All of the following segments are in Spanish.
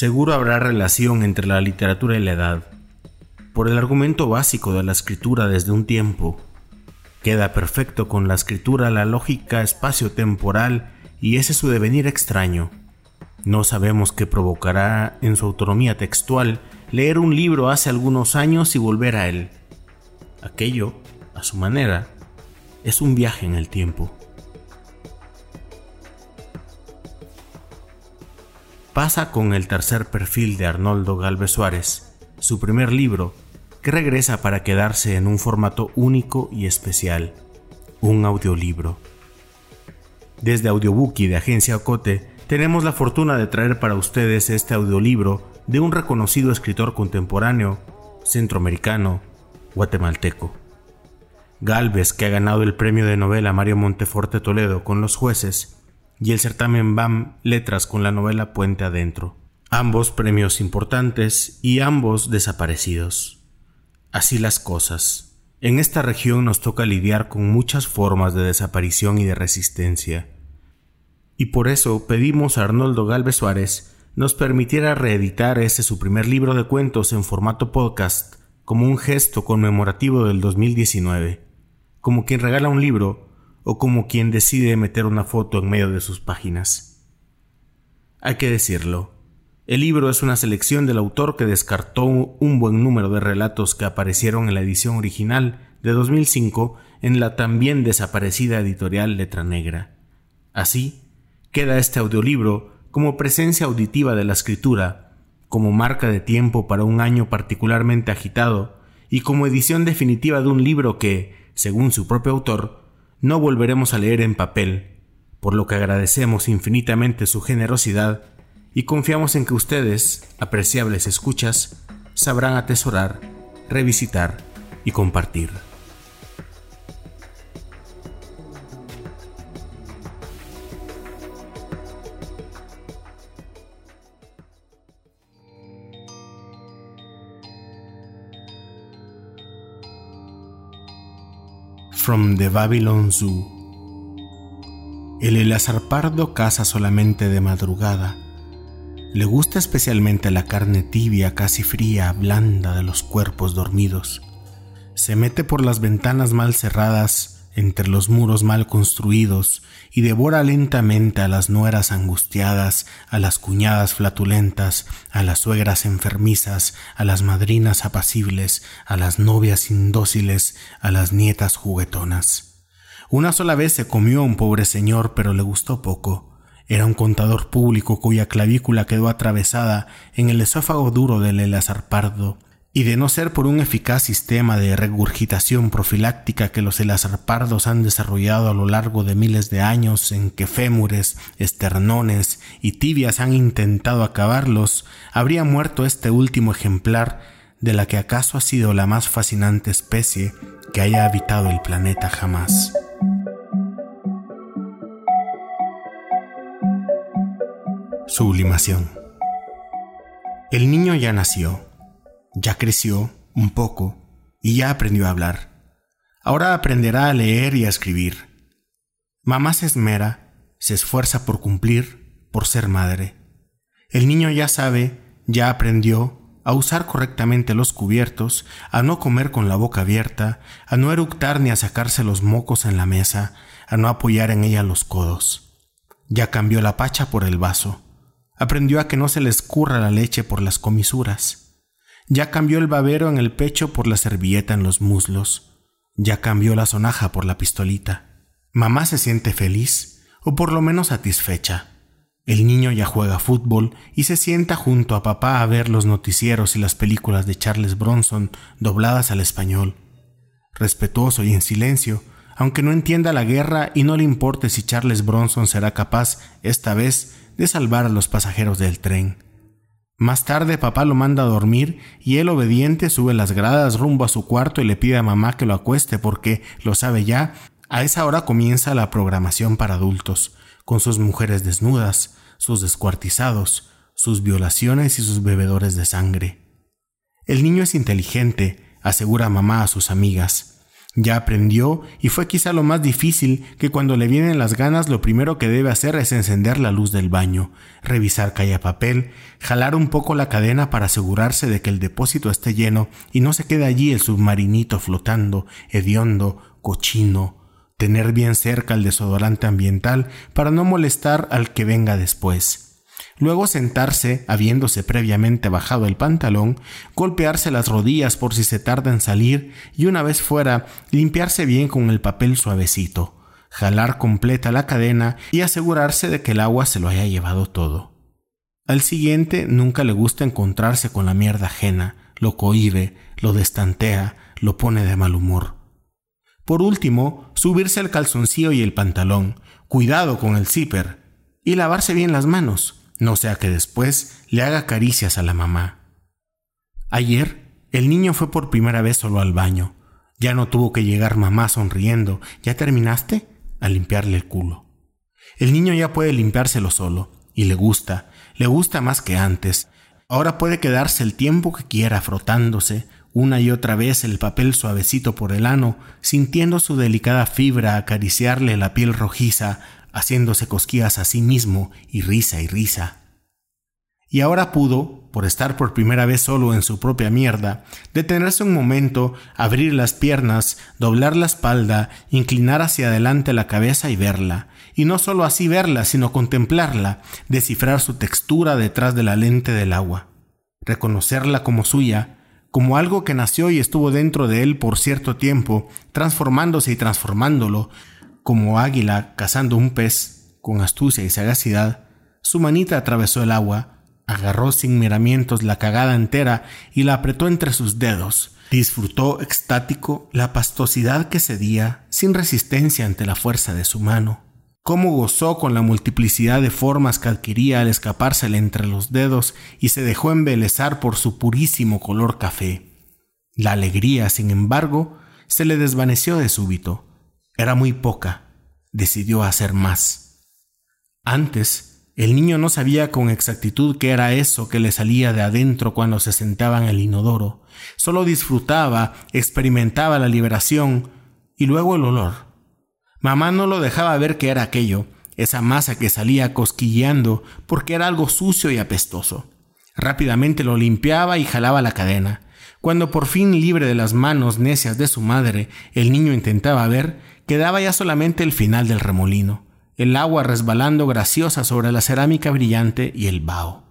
Seguro habrá relación entre la literatura y la edad. Por el argumento básico de la escritura desde un tiempo, queda perfecto con la escritura la lógica espacio-temporal y ese su devenir extraño. No sabemos qué provocará en su autonomía textual leer un libro hace algunos años y volver a él. Aquello, a su manera, es un viaje en el tiempo. Pasa con el tercer perfil de Arnoldo Galvez Suárez, su primer libro, que regresa para quedarse en un formato único y especial, un audiolibro. Desde Audiobookie de Agencia Ocote tenemos la fortuna de traer para ustedes este audiolibro de un reconocido escritor contemporáneo, centroamericano, guatemalteco. Galvez, que ha ganado el premio de novela Mario Monteforte Toledo con los jueces, y el certamen BAM Letras con la novela Puente Adentro. Ambos premios importantes y ambos desaparecidos. Así las cosas. En esta región nos toca lidiar con muchas formas de desaparición y de resistencia. Y por eso pedimos a Arnoldo Galvez Suárez nos permitiera reeditar ese su primer libro de cuentos en formato podcast como un gesto conmemorativo del 2019, como quien regala un libro o como quien decide meter una foto en medio de sus páginas. Hay que decirlo, el libro es una selección del autor que descartó un buen número de relatos que aparecieron en la edición original de 2005 en la también desaparecida editorial Letra Negra. Así, queda este audiolibro como presencia auditiva de la escritura, como marca de tiempo para un año particularmente agitado y como edición definitiva de un libro que, según su propio autor, no volveremos a leer en papel, por lo que agradecemos infinitamente su generosidad y confiamos en que ustedes, apreciables escuchas, sabrán atesorar, revisitar y compartir. The Babylon Zoo. El Elazar Pardo caza solamente de madrugada. Le gusta especialmente la carne tibia, casi fría, blanda de los cuerpos dormidos. Se mete por las ventanas mal cerradas entre los muros mal construidos y devora lentamente a las nueras angustiadas, a las cuñadas flatulentas, a las suegras enfermizas, a las madrinas apacibles, a las novias indóciles, a las nietas juguetonas. Una sola vez se comió a un pobre señor, pero le gustó poco. Era un contador público cuya clavícula quedó atravesada en el esófago duro del Elazar Pardo, y de no ser por un eficaz sistema de regurgitación profiláctica que los elazarpardos han desarrollado a lo largo de miles de años en que fémures, esternones y tibias han intentado acabarlos, habría muerto este último ejemplar de la que acaso ha sido la más fascinante especie que haya habitado el planeta jamás. Sublimación. El niño ya nació ya creció un poco y ya aprendió a hablar. Ahora aprenderá a leer y a escribir. Mamá se esmera, se esfuerza por cumplir, por ser madre. El niño ya sabe, ya aprendió a usar correctamente los cubiertos, a no comer con la boca abierta, a no eructar ni a sacarse los mocos en la mesa, a no apoyar en ella los codos. Ya cambió la pacha por el vaso. Aprendió a que no se le escurra la leche por las comisuras. Ya cambió el babero en el pecho por la servilleta en los muslos. Ya cambió la sonaja por la pistolita. Mamá se siente feliz, o por lo menos satisfecha. El niño ya juega fútbol y se sienta junto a papá a ver los noticieros y las películas de Charles Bronson dobladas al español. Respetuoso y en silencio, aunque no entienda la guerra y no le importe si Charles Bronson será capaz, esta vez, de salvar a los pasajeros del tren. Más tarde papá lo manda a dormir y él obediente sube las gradas rumbo a su cuarto y le pide a mamá que lo acueste porque, lo sabe ya, a esa hora comienza la programación para adultos, con sus mujeres desnudas, sus descuartizados, sus violaciones y sus bebedores de sangre. El niño es inteligente, asegura mamá a sus amigas. Ya aprendió y fue quizá lo más difícil que cuando le vienen las ganas lo primero que debe hacer es encender la luz del baño, revisar que haya papel, jalar un poco la cadena para asegurarse de que el depósito esté lleno y no se quede allí el submarinito flotando, hediondo, cochino, tener bien cerca el desodorante ambiental para no molestar al que venga después Luego sentarse, habiéndose previamente bajado el pantalón, golpearse las rodillas por si se tarda en salir y una vez fuera, limpiarse bien con el papel suavecito, jalar completa la cadena y asegurarse de que el agua se lo haya llevado todo. Al siguiente nunca le gusta encontrarse con la mierda ajena, lo cohibe, lo destantea, lo pone de mal humor. Por último, subirse el calzoncillo y el pantalón, cuidado con el zipper, y lavarse bien las manos no sea que después le haga caricias a la mamá. Ayer, el niño fue por primera vez solo al baño. Ya no tuvo que llegar mamá sonriendo. ¿Ya terminaste? a limpiarle el culo. El niño ya puede limpiárselo solo, y le gusta, le gusta más que antes. Ahora puede quedarse el tiempo que quiera frotándose una y otra vez el papel suavecito por el ano, sintiendo su delicada fibra acariciarle la piel rojiza, haciéndose cosquillas a sí mismo y risa y risa. Y ahora pudo, por estar por primera vez solo en su propia mierda, detenerse un momento, abrir las piernas, doblar la espalda, inclinar hacia adelante la cabeza y verla, y no solo así verla, sino contemplarla, descifrar su textura detrás de la lente del agua, reconocerla como suya, como algo que nació y estuvo dentro de él por cierto tiempo, transformándose y transformándolo, como águila cazando un pez con astucia y sagacidad, su manita atravesó el agua, agarró sin miramientos la cagada entera y la apretó entre sus dedos. Disfrutó extático la pastosidad que cedía sin resistencia ante la fuerza de su mano. Cómo gozó con la multiplicidad de formas que adquiría al escapársele entre los dedos y se dejó embelezar por su purísimo color café. La alegría, sin embargo, se le desvaneció de súbito era muy poca. Decidió hacer más. Antes, el niño no sabía con exactitud qué era eso que le salía de adentro cuando se sentaba en el inodoro. Solo disfrutaba, experimentaba la liberación y luego el olor. Mamá no lo dejaba ver qué era aquello, esa masa que salía cosquilleando porque era algo sucio y apestoso. Rápidamente lo limpiaba y jalaba la cadena. Cuando por fin libre de las manos necias de su madre, el niño intentaba ver, Quedaba ya solamente el final del remolino, el agua resbalando graciosa sobre la cerámica brillante y el vaho.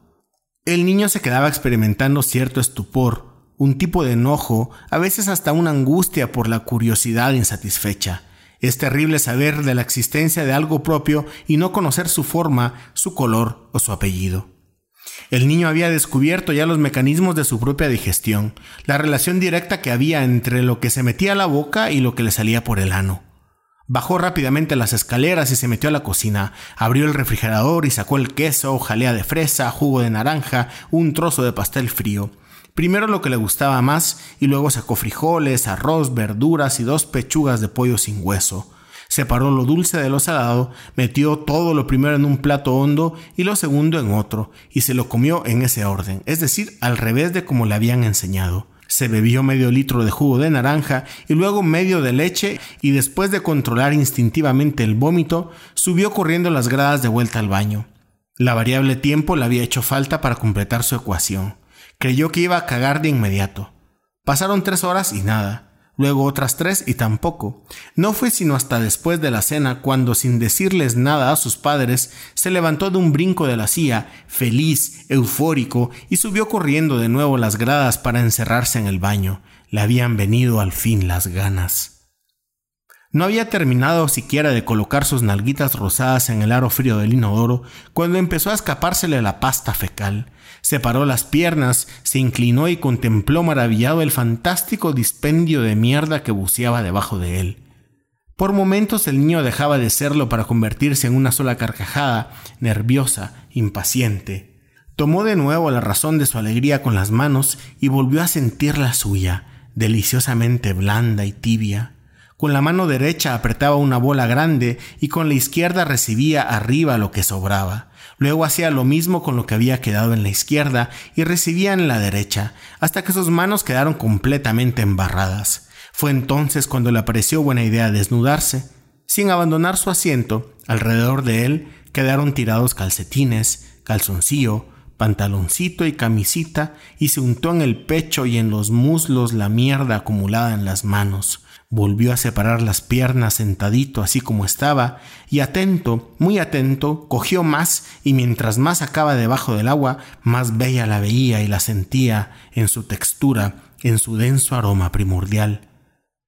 El niño se quedaba experimentando cierto estupor, un tipo de enojo, a veces hasta una angustia por la curiosidad insatisfecha. Es terrible saber de la existencia de algo propio y no conocer su forma, su color o su apellido. El niño había descubierto ya los mecanismos de su propia digestión, la relación directa que había entre lo que se metía a la boca y lo que le salía por el ano. Bajó rápidamente las escaleras y se metió a la cocina. Abrió el refrigerador y sacó el queso, jalea de fresa, jugo de naranja, un trozo de pastel frío. Primero lo que le gustaba más y luego sacó frijoles, arroz, verduras y dos pechugas de pollo sin hueso. Separó lo dulce de lo salado, metió todo lo primero en un plato hondo y lo segundo en otro, y se lo comió en ese orden, es decir, al revés de como le habían enseñado se bebió medio litro de jugo de naranja y luego medio de leche y después de controlar instintivamente el vómito, subió corriendo las gradas de vuelta al baño. La variable tiempo le había hecho falta para completar su ecuación. Creyó que iba a cagar de inmediato. Pasaron tres horas y nada luego otras tres y tampoco. No fue sino hasta después de la cena cuando, sin decirles nada a sus padres, se levantó de un brinco de la silla, feliz, eufórico, y subió corriendo de nuevo las gradas para encerrarse en el baño. Le habían venido al fin las ganas. No había terminado siquiera de colocar sus nalguitas rosadas en el aro frío del inodoro cuando empezó a escapársele la pasta fecal. Separó las piernas, se inclinó y contempló maravillado el fantástico dispendio de mierda que buceaba debajo de él. Por momentos el niño dejaba de serlo para convertirse en una sola carcajada, nerviosa, impaciente. Tomó de nuevo la razón de su alegría con las manos y volvió a sentir la suya, deliciosamente blanda y tibia. Con la mano derecha apretaba una bola grande y con la izquierda recibía arriba lo que sobraba. Luego hacía lo mismo con lo que había quedado en la izquierda y recibía en la derecha, hasta que sus manos quedaron completamente embarradas. Fue entonces cuando le pareció buena idea desnudarse. Sin abandonar su asiento, alrededor de él quedaron tirados calcetines, calzoncillo, pantaloncito y camisita y se untó en el pecho y en los muslos la mierda acumulada en las manos. Volvió a separar las piernas sentadito así como estaba y atento, muy atento, cogió más y mientras más sacaba debajo del agua, más bella la veía y la sentía en su textura, en su denso aroma primordial.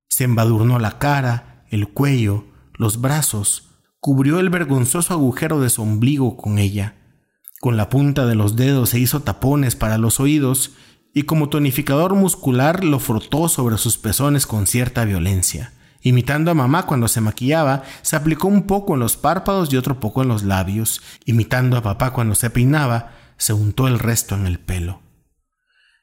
Se embadurnó la cara, el cuello, los brazos, cubrió el vergonzoso agujero de su ombligo con ella con la punta de los dedos se hizo tapones para los oídos y como tonificador muscular lo frotó sobre sus pezones con cierta violencia. Imitando a mamá cuando se maquillaba, se aplicó un poco en los párpados y otro poco en los labios. Imitando a papá cuando se peinaba, se untó el resto en el pelo.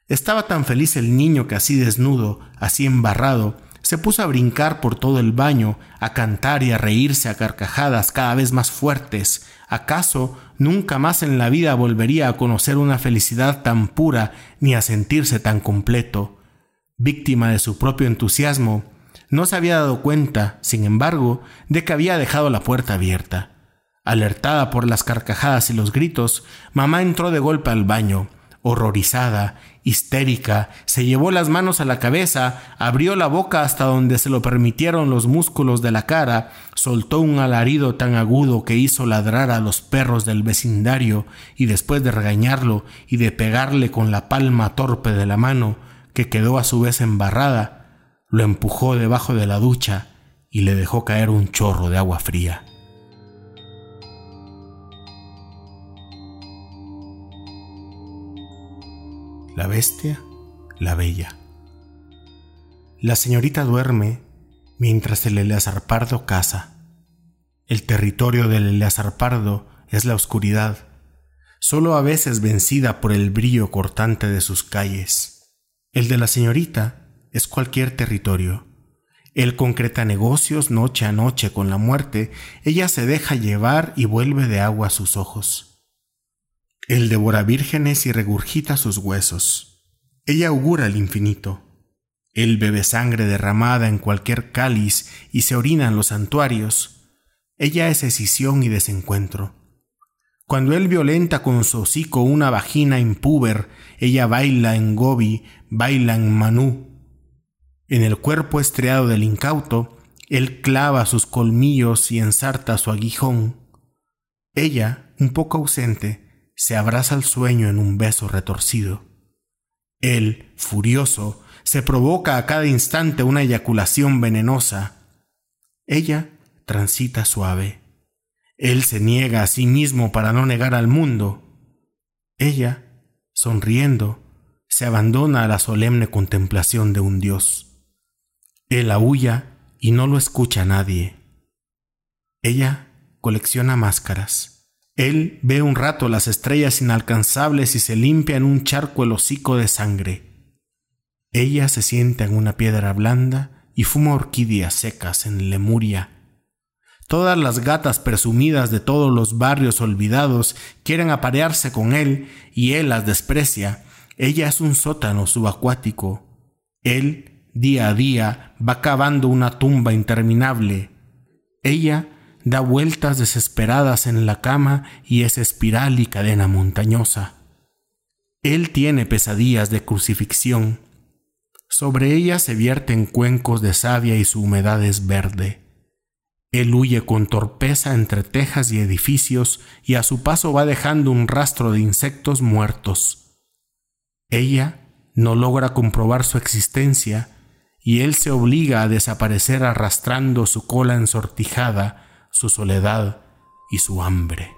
Estaba tan feliz el niño que así desnudo, así embarrado, se puso a brincar por todo el baño, a cantar y a reírse a carcajadas cada vez más fuertes. ¿Acaso nunca más en la vida volvería a conocer una felicidad tan pura ni a sentirse tan completo? Víctima de su propio entusiasmo, no se había dado cuenta, sin embargo, de que había dejado la puerta abierta. Alertada por las carcajadas y los gritos, mamá entró de golpe al baño, horrorizada, histérica, se llevó las manos a la cabeza, abrió la boca hasta donde se lo permitieron los músculos de la cara, soltó un alarido tan agudo que hizo ladrar a los perros del vecindario y después de regañarlo y de pegarle con la palma torpe de la mano, que quedó a su vez embarrada, lo empujó debajo de la ducha y le dejó caer un chorro de agua fría. La bestia, la bella. La señorita duerme mientras el Eleazar Pardo caza. El territorio del Eleazar Pardo es la oscuridad, solo a veces vencida por el brillo cortante de sus calles. El de la señorita es cualquier territorio. Él concreta negocios noche a noche con la muerte, ella se deja llevar y vuelve de agua a sus ojos. Él devora vírgenes y regurgita sus huesos. Ella augura el infinito. Él bebe sangre derramada en cualquier cáliz y se orina en los santuarios. Ella es escisión y desencuentro. Cuando él violenta con su hocico una vagina impúber, ella baila en Gobi, baila en Manú. En el cuerpo estriado del incauto, él clava sus colmillos y ensarta su aguijón. Ella, un poco ausente, se abraza al sueño en un beso retorcido. Él, furioso, se provoca a cada instante una eyaculación venenosa. Ella transita suave. Él se niega a sí mismo para no negar al mundo. Ella, sonriendo, se abandona a la solemne contemplación de un Dios. Él aúlla y no lo escucha nadie. Ella colecciona máscaras. Él ve un rato las estrellas inalcanzables y se limpia en un charco el hocico de sangre. Ella se sienta en una piedra blanda y fuma orquídeas secas en Lemuria. Todas las gatas presumidas de todos los barrios olvidados quieren aparearse con él y él las desprecia. Ella es un sótano subacuático. Él, día a día, va cavando una tumba interminable. Ella da vueltas desesperadas en la cama y es espiral y cadena montañosa. Él tiene pesadillas de crucifixión. Sobre ella se vierten cuencos de savia y su humedad es verde. Él huye con torpeza entre tejas y edificios y a su paso va dejando un rastro de insectos muertos. Ella no logra comprobar su existencia y él se obliga a desaparecer arrastrando su cola ensortijada su soledad y su hambre.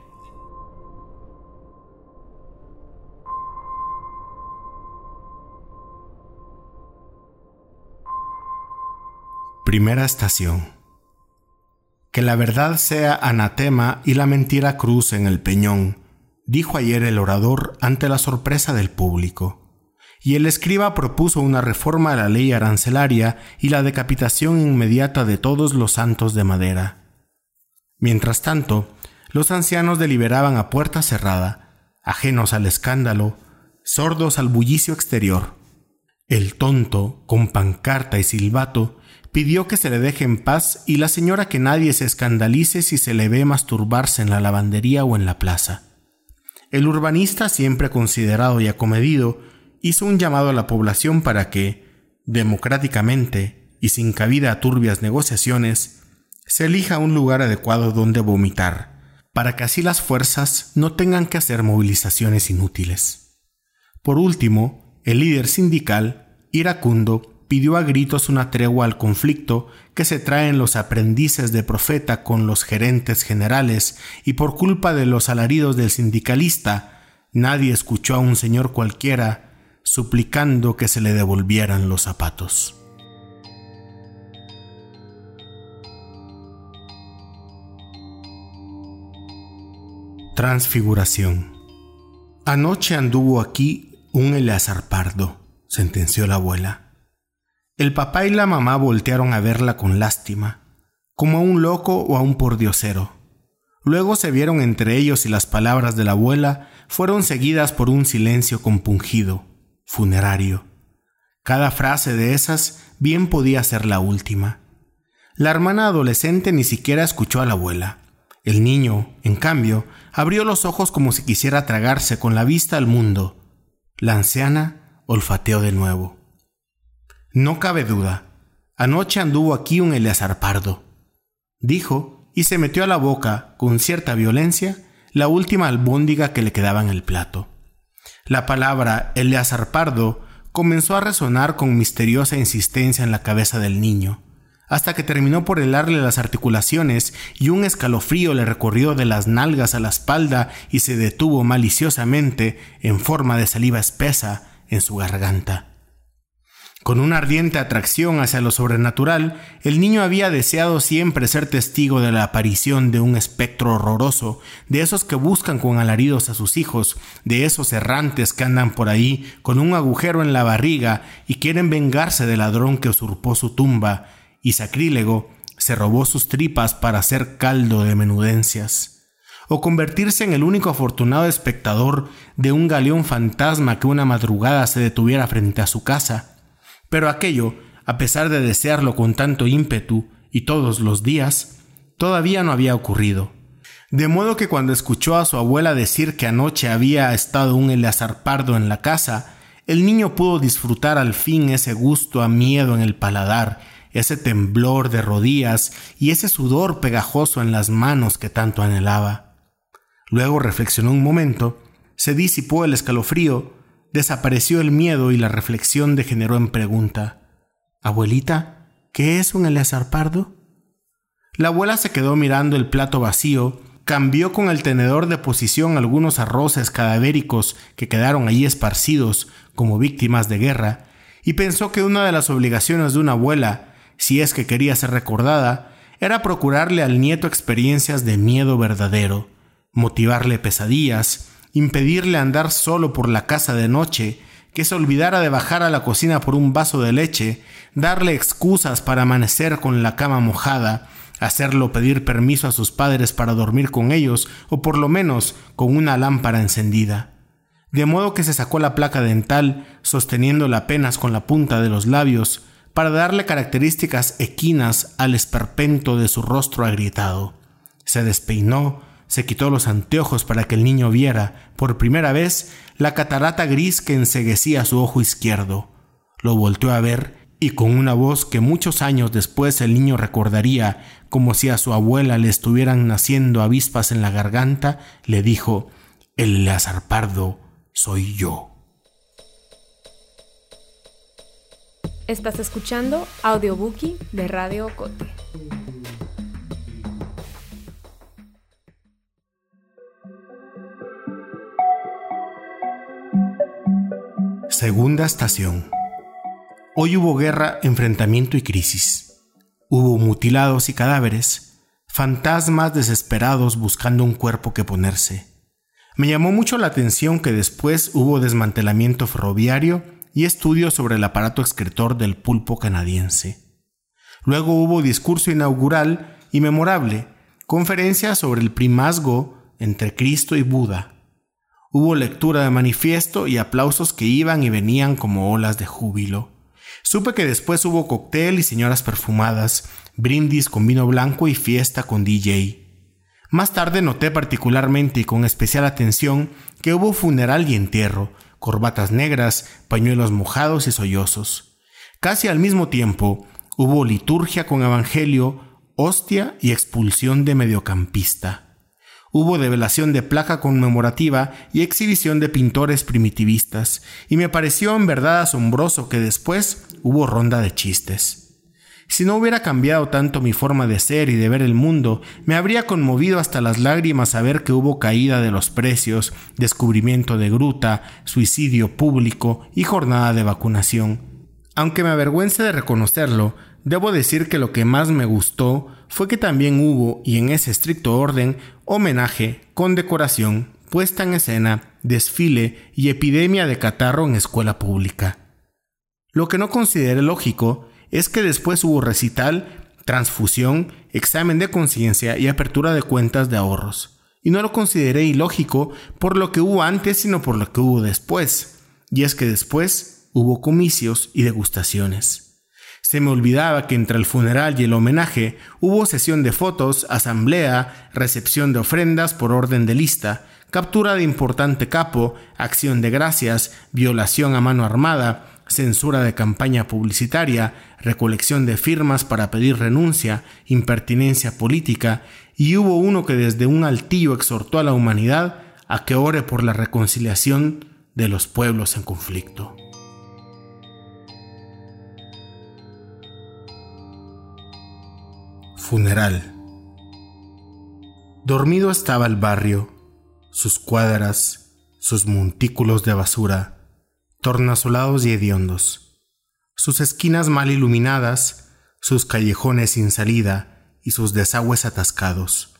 Primera estación. Que la verdad sea anatema y la mentira cruz en el peñón, dijo ayer el orador ante la sorpresa del público. Y el escriba propuso una reforma a la ley arancelaria y la decapitación inmediata de todos los santos de madera. Mientras tanto, los ancianos deliberaban a puerta cerrada, ajenos al escándalo, sordos al bullicio exterior. El tonto, con pancarta y silbato, pidió que se le deje en paz y la señora que nadie se escandalice si se le ve masturbarse en la lavandería o en la plaza. El urbanista, siempre considerado y acomedido, hizo un llamado a la población para que, democráticamente y sin cabida a turbias negociaciones, se elija un lugar adecuado donde vomitar, para que así las fuerzas no tengan que hacer movilizaciones inútiles. Por último, el líder sindical, iracundo, pidió a gritos una tregua al conflicto que se traen los aprendices de profeta con los gerentes generales y por culpa de los alaridos del sindicalista, nadie escuchó a un señor cualquiera suplicando que se le devolvieran los zapatos. Transfiguración. Anoche anduvo aquí un Eleazar Pardo, sentenció la abuela. El papá y la mamá voltearon a verla con lástima, como a un loco o a un pordiosero. Luego se vieron entre ellos y las palabras de la abuela fueron seguidas por un silencio compungido, funerario. Cada frase de esas bien podía ser la última. La hermana adolescente ni siquiera escuchó a la abuela. El niño, en cambio, abrió los ojos como si quisiera tragarse con la vista al mundo. La anciana olfateó de nuevo. No cabe duda. Anoche anduvo aquí un Eleazar Pardo. Dijo y se metió a la boca, con cierta violencia, la última albóndiga que le quedaba en el plato. La palabra Eleazar Pardo comenzó a resonar con misteriosa insistencia en la cabeza del niño hasta que terminó por helarle las articulaciones y un escalofrío le recorrió de las nalgas a la espalda y se detuvo maliciosamente en forma de saliva espesa en su garganta. Con una ardiente atracción hacia lo sobrenatural, el niño había deseado siempre ser testigo de la aparición de un espectro horroroso, de esos que buscan con alaridos a sus hijos, de esos errantes que andan por ahí con un agujero en la barriga y quieren vengarse del ladrón que usurpó su tumba, y sacrílego se robó sus tripas para hacer caldo de menudencias, o convertirse en el único afortunado espectador de un galeón fantasma que una madrugada se detuviera frente a su casa. Pero aquello, a pesar de desearlo con tanto ímpetu y todos los días, todavía no había ocurrido. De modo que cuando escuchó a su abuela decir que anoche había estado un Eleazar Pardo en la casa, el niño pudo disfrutar al fin ese gusto a miedo en el paladar ese temblor de rodillas y ese sudor pegajoso en las manos que tanto anhelaba. Luego reflexionó un momento, se disipó el escalofrío, desapareció el miedo y la reflexión degeneró en pregunta. Abuelita, ¿qué es un Eleazar Pardo? La abuela se quedó mirando el plato vacío, cambió con el tenedor de posición algunos arroces cadavéricos que quedaron allí esparcidos como víctimas de guerra, y pensó que una de las obligaciones de una abuela si es que quería ser recordada, era procurarle al nieto experiencias de miedo verdadero, motivarle pesadillas, impedirle andar solo por la casa de noche, que se olvidara de bajar a la cocina por un vaso de leche, darle excusas para amanecer con la cama mojada, hacerlo pedir permiso a sus padres para dormir con ellos o por lo menos con una lámpara encendida. De modo que se sacó la placa dental, sosteniéndola apenas con la punta de los labios, para darle características equinas al esperpento de su rostro agrietado. Se despeinó, se quitó los anteojos para que el niño viera, por primera vez, la catarata gris que enseguecía su ojo izquierdo. Lo volteó a ver y con una voz que muchos años después el niño recordaría como si a su abuela le estuvieran naciendo avispas en la garganta, le dijo, El lazarpardo soy yo. Estás escuchando Audiobookie de Radio Cote. Segunda estación. Hoy hubo guerra, enfrentamiento y crisis. Hubo mutilados y cadáveres, fantasmas desesperados buscando un cuerpo que ponerse. Me llamó mucho la atención que después hubo desmantelamiento ferroviario y estudios sobre el aparato excretor del pulpo canadiense. Luego hubo discurso inaugural y memorable, conferencia sobre el primazgo entre Cristo y Buda. Hubo lectura de manifiesto y aplausos que iban y venían como olas de júbilo. Supe que después hubo cóctel y señoras perfumadas, brindis con vino blanco y fiesta con DJ. Más tarde noté particularmente y con especial atención que hubo funeral y entierro, corbatas negras, pañuelos mojados y sollozos. Casi al mismo tiempo hubo liturgia con evangelio, hostia y expulsión de mediocampista. Hubo develación de placa conmemorativa y exhibición de pintores primitivistas, y me pareció en verdad asombroso que después hubo ronda de chistes. Si no hubiera cambiado tanto mi forma de ser y de ver el mundo, me habría conmovido hasta las lágrimas saber que hubo caída de los precios, descubrimiento de gruta, suicidio público y jornada de vacunación. Aunque me avergüence de reconocerlo, debo decir que lo que más me gustó fue que también hubo, y en ese estricto orden, homenaje, condecoración, puesta en escena, desfile y epidemia de catarro en escuela pública. Lo que no consideré lógico es que después hubo recital, transfusión, examen de conciencia y apertura de cuentas de ahorros. Y no lo consideré ilógico por lo que hubo antes, sino por lo que hubo después. Y es que después hubo comicios y degustaciones. Se me olvidaba que entre el funeral y el homenaje hubo sesión de fotos, asamblea, recepción de ofrendas por orden de lista, captura de importante capo, acción de gracias, violación a mano armada, censura de campaña publicitaria, recolección de firmas para pedir renuncia, impertinencia política, y hubo uno que desde un altillo exhortó a la humanidad a que ore por la reconciliación de los pueblos en conflicto. Funeral. Dormido estaba el barrio, sus cuadras, sus montículos de basura, tornasolados y hediondos, sus esquinas mal iluminadas, sus callejones sin salida y sus desagües atascados.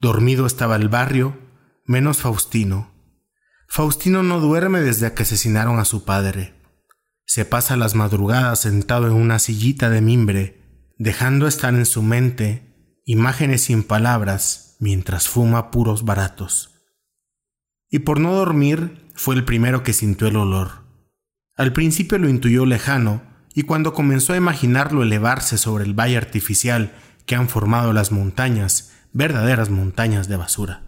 Dormido estaba el barrio, menos Faustino. Faustino no duerme desde que asesinaron a su padre. Se pasa las madrugadas sentado en una sillita de mimbre, dejando estar en su mente imágenes sin palabras mientras fuma puros baratos. Y por no dormir fue el primero que sintió el olor. Al principio lo intuyó lejano, y cuando comenzó a imaginarlo elevarse sobre el valle artificial que han formado las montañas, verdaderas montañas de basura.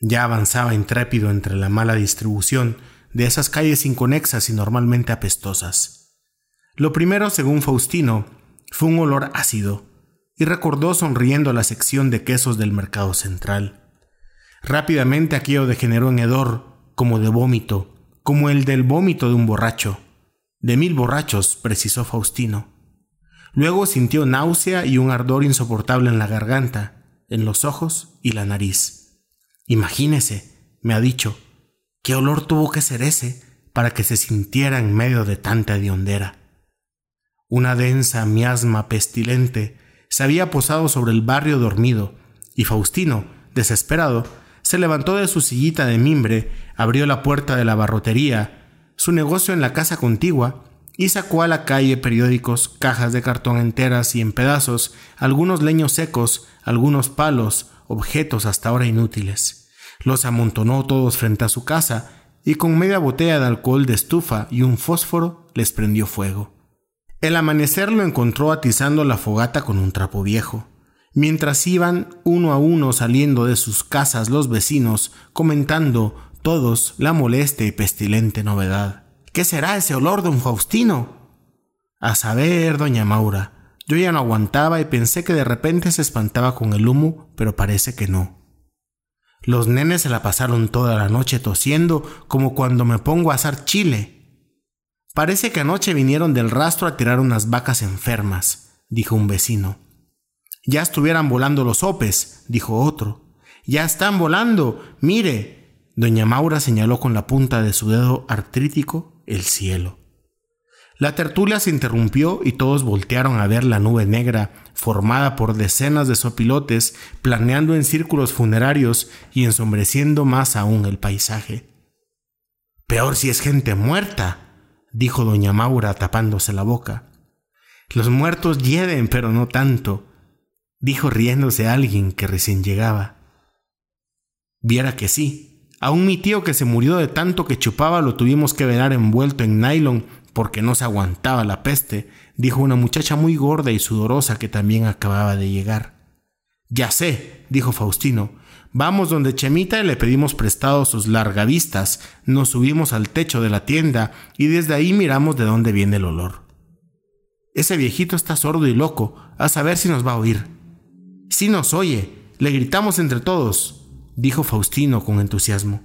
Ya avanzaba intrépido entre la mala distribución de esas calles inconexas y normalmente apestosas. Lo primero, según Faustino, fue un olor ácido, y recordó sonriendo la sección de quesos del mercado central. Rápidamente aquello degeneró en hedor, como de vómito, como el del vómito de un borracho. De mil borrachos, precisó Faustino. Luego sintió náusea y un ardor insoportable en la garganta, en los ojos y la nariz. Imagínese, me ha dicho, qué olor tuvo que ser ese para que se sintiera en medio de tanta hediondera. Una densa miasma pestilente se había posado sobre el barrio dormido, y Faustino, desesperado, se levantó de su sillita de mimbre, abrió la puerta de la barrotería, su negocio en la casa contigua, y sacó a la calle periódicos, cajas de cartón enteras y en pedazos, algunos leños secos, algunos palos, objetos hasta ahora inútiles. Los amontonó todos frente a su casa, y con media botella de alcohol de estufa y un fósforo les prendió fuego. El amanecer lo encontró atizando la fogata con un trapo viejo, mientras iban uno a uno saliendo de sus casas los vecinos, comentando todos la molesta y pestilente novedad. ¿Qué será ese olor, don Faustino? A saber, doña Maura. Yo ya no aguantaba y pensé que de repente se espantaba con el humo, pero parece que no. Los nenes se la pasaron toda la noche tosiendo como cuando me pongo a asar chile. Parece que anoche vinieron del rastro a tirar unas vacas enfermas, dijo un vecino. Ya estuvieran volando los opes, dijo otro. Ya están volando. Mire. Doña Maura señaló con la punta de su dedo artrítico el cielo. La tertulia se interrumpió y todos voltearon a ver la nube negra formada por decenas de sopilotes planeando en círculos funerarios y ensombreciendo más aún el paisaje. Peor si es gente muerta, dijo doña Maura tapándose la boca. Los muertos hieden, pero no tanto, dijo riéndose alguien que recién llegaba. Viera que sí, Aún mi tío que se murió de tanto que chupaba lo tuvimos que velar envuelto en nylon porque no se aguantaba la peste, dijo una muchacha muy gorda y sudorosa que también acababa de llegar. Ya sé, dijo Faustino. Vamos donde Chemita y le pedimos prestado sus largavistas, nos subimos al techo de la tienda y desde ahí miramos de dónde viene el olor. Ese viejito está sordo y loco, a saber si nos va a oír. Si nos oye, le gritamos entre todos, dijo Faustino con entusiasmo.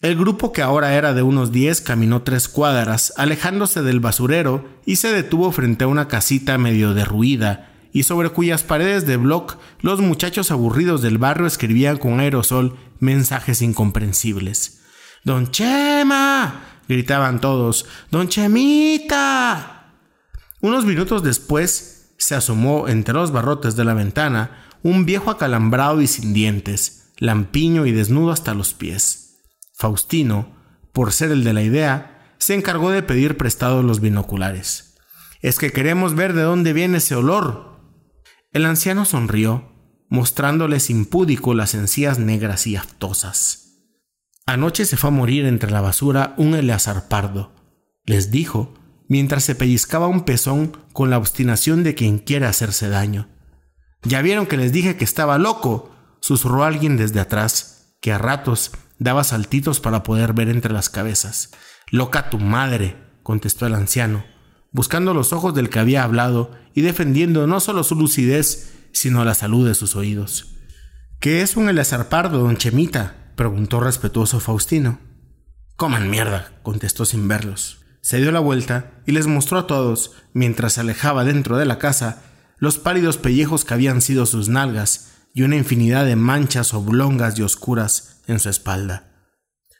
El grupo, que ahora era de unos diez, caminó tres cuadras, alejándose del basurero, y se detuvo frente a una casita medio derruida, y sobre cuyas paredes de bloc los muchachos aburridos del barrio escribían con aerosol mensajes incomprensibles. ¡Don Chema! gritaban todos. ¡Don Chemita! Unos minutos después se asomó entre los barrotes de la ventana un viejo acalambrado y sin dientes, lampiño y desnudo hasta los pies. Faustino, por ser el de la idea, se encargó de pedir prestados los binoculares. Es que queremos ver de dónde viene ese olor, el anciano sonrió, mostrándoles impúdico las encías negras y aftosas. Anoche se fue a morir entre la basura un Eleazar pardo, les dijo, mientras se pellizcaba un pezón con la obstinación de quien quiere hacerse daño. Ya vieron que les dije que estaba loco, susurró alguien desde atrás, que a ratos daba saltitos para poder ver entre las cabezas. Loca tu madre, contestó el anciano, buscando los ojos del que había hablado y defendiendo no solo su lucidez, sino la salud de sus oídos. ¿Qué es un Eleazar Pardo, don Chemita? preguntó respetuoso Faustino. Coman mierda, contestó sin verlos. Se dio la vuelta y les mostró a todos, mientras se alejaba dentro de la casa, los pálidos pellejos que habían sido sus nalgas y una infinidad de manchas oblongas y oscuras en su espalda.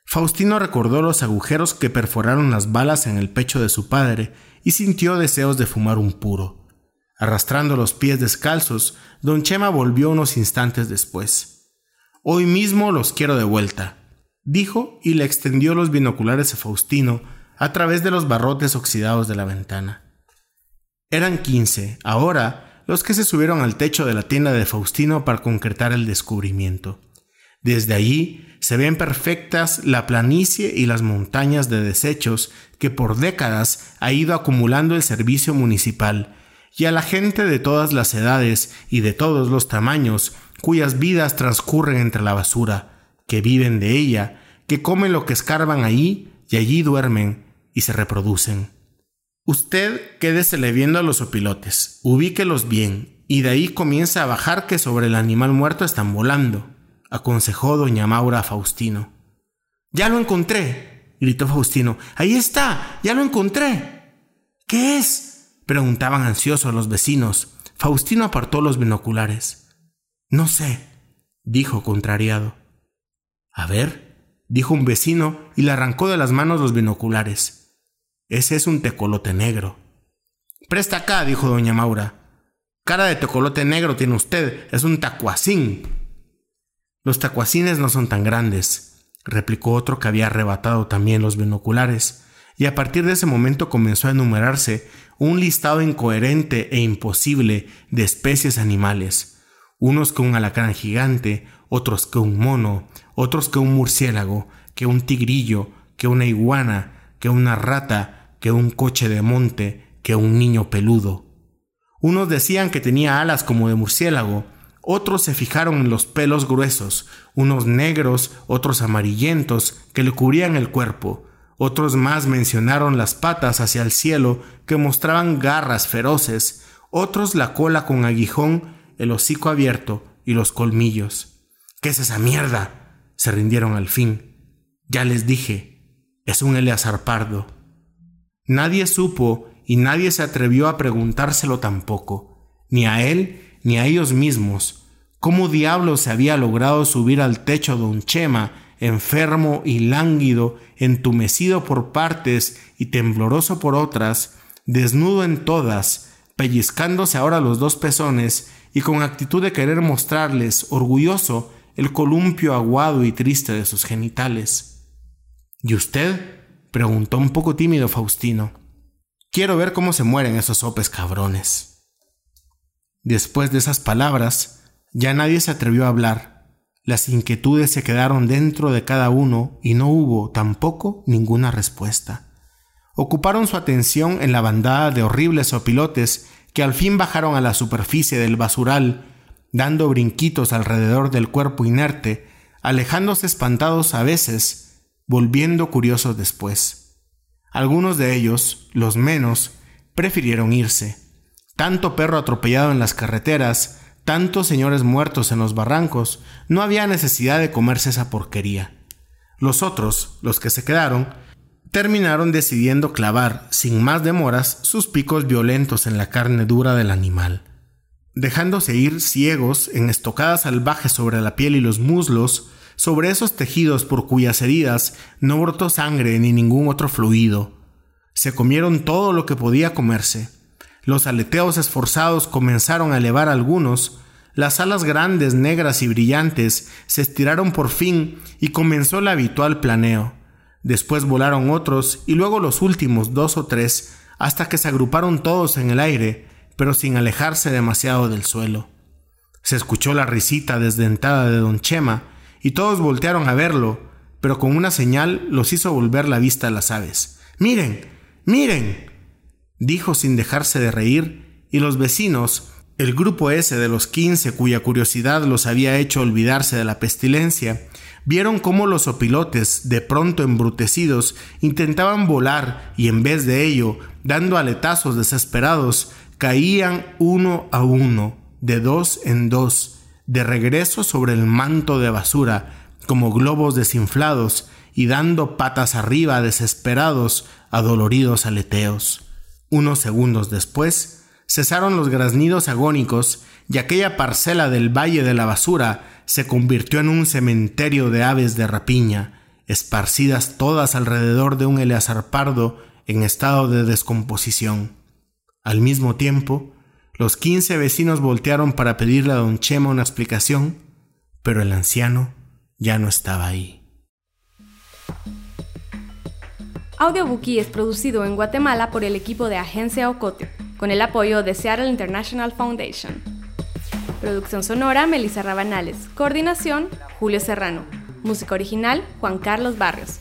Faustino recordó los agujeros que perforaron las balas en el pecho de su padre y sintió deseos de fumar un puro. Arrastrando los pies descalzos, don Chema volvió unos instantes después. Hoy mismo los quiero de vuelta, dijo y le extendió los binoculares a Faustino a través de los barrotes oxidados de la ventana. Eran quince, ahora, los que se subieron al techo de la tienda de Faustino para concretar el descubrimiento. Desde allí se ven perfectas la planicie y las montañas de desechos que por décadas ha ido acumulando el servicio municipal, y a la gente de todas las edades y de todos los tamaños, cuyas vidas transcurren entre la basura, que viven de ella, que comen lo que escarban allí y allí duermen y se reproducen. Usted quédesele viendo a los opilotes, ubíquelos bien, y de ahí comienza a bajar que sobre el animal muerto están volando aconsejó doña Maura a Faustino. Ya lo encontré, gritó Faustino. Ahí está, ya lo encontré. ¿Qué es? preguntaban ansiosos los vecinos. Faustino apartó los binoculares. No sé, dijo contrariado. A ver, dijo un vecino y le arrancó de las manos los binoculares. Ese es un tecolote negro. Presta acá, dijo doña Maura. Cara de tecolote negro tiene usted, es un tacuacín. Los tacuacines no son tan grandes, replicó otro que había arrebatado también los binoculares, y a partir de ese momento comenzó a enumerarse un listado incoherente e imposible de especies animales, unos que un alacrán gigante, otros que un mono, otros que un murciélago, que un tigrillo, que una iguana, que una rata, que un coche de monte, que un niño peludo. Unos decían que tenía alas como de murciélago, otros se fijaron en los pelos gruesos, unos negros, otros amarillentos, que le cubrían el cuerpo. Otros más mencionaron las patas hacia el cielo, que mostraban garras feroces. Otros la cola con aguijón, el hocico abierto y los colmillos. ¿Qué es esa mierda? Se rindieron al fin. Ya les dije, es un Eleazar pardo. Nadie supo y nadie se atrevió a preguntárselo tampoco, ni a él ni a ellos mismos, ¿Cómo diablos se había logrado subir al techo de un Chema, enfermo y lánguido, entumecido por partes y tembloroso por otras, desnudo en todas, pellizcándose ahora los dos pezones y con actitud de querer mostrarles, orgulloso, el columpio aguado y triste de sus genitales? ¿Y usted? Preguntó un poco tímido Faustino. Quiero ver cómo se mueren esos sopes cabrones. Después de esas palabras, ya nadie se atrevió a hablar. Las inquietudes se quedaron dentro de cada uno y no hubo tampoco ninguna respuesta. Ocuparon su atención en la bandada de horribles opilotes que al fin bajaron a la superficie del basural, dando brinquitos alrededor del cuerpo inerte, alejándose espantados a veces, volviendo curiosos después. Algunos de ellos, los menos, prefirieron irse. Tanto perro atropellado en las carreteras, tantos señores muertos en los barrancos, no había necesidad de comerse esa porquería. Los otros, los que se quedaron, terminaron decidiendo clavar, sin más demoras, sus picos violentos en la carne dura del animal. Dejándose ir ciegos en estocadas salvajes sobre la piel y los muslos, sobre esos tejidos por cuyas heridas no brotó sangre ni ningún otro fluido. Se comieron todo lo que podía comerse. Los aleteos esforzados comenzaron a elevar algunos, las alas grandes, negras y brillantes se estiraron por fin y comenzó el habitual planeo. Después volaron otros y luego los últimos dos o tres hasta que se agruparon todos en el aire, pero sin alejarse demasiado del suelo. Se escuchó la risita desdentada de don Chema y todos voltearon a verlo, pero con una señal los hizo volver la vista a las aves. Miren, miren, dijo sin dejarse de reír, y los vecinos, el grupo ese de los quince cuya curiosidad los había hecho olvidarse de la pestilencia, vieron cómo los opilotes, de pronto embrutecidos, intentaban volar y en vez de ello, dando aletazos desesperados, caían uno a uno, de dos en dos, de regreso sobre el manto de basura, como globos desinflados, y dando patas arriba desesperados, adoloridos aleteos. Unos segundos después, cesaron los graznidos agónicos y aquella parcela del Valle de la Basura se convirtió en un cementerio de aves de rapiña, esparcidas todas alrededor de un Eleazar pardo en estado de descomposición. Al mismo tiempo, los quince vecinos voltearon para pedirle a don Chema una explicación, pero el anciano ya no estaba ahí. Audiobookie es producido en Guatemala por el equipo de Agencia Ocote, con el apoyo de Seattle International Foundation. Producción sonora, Melissa Rabanales. Coordinación, Julio Serrano. Música original, Juan Carlos Barrios.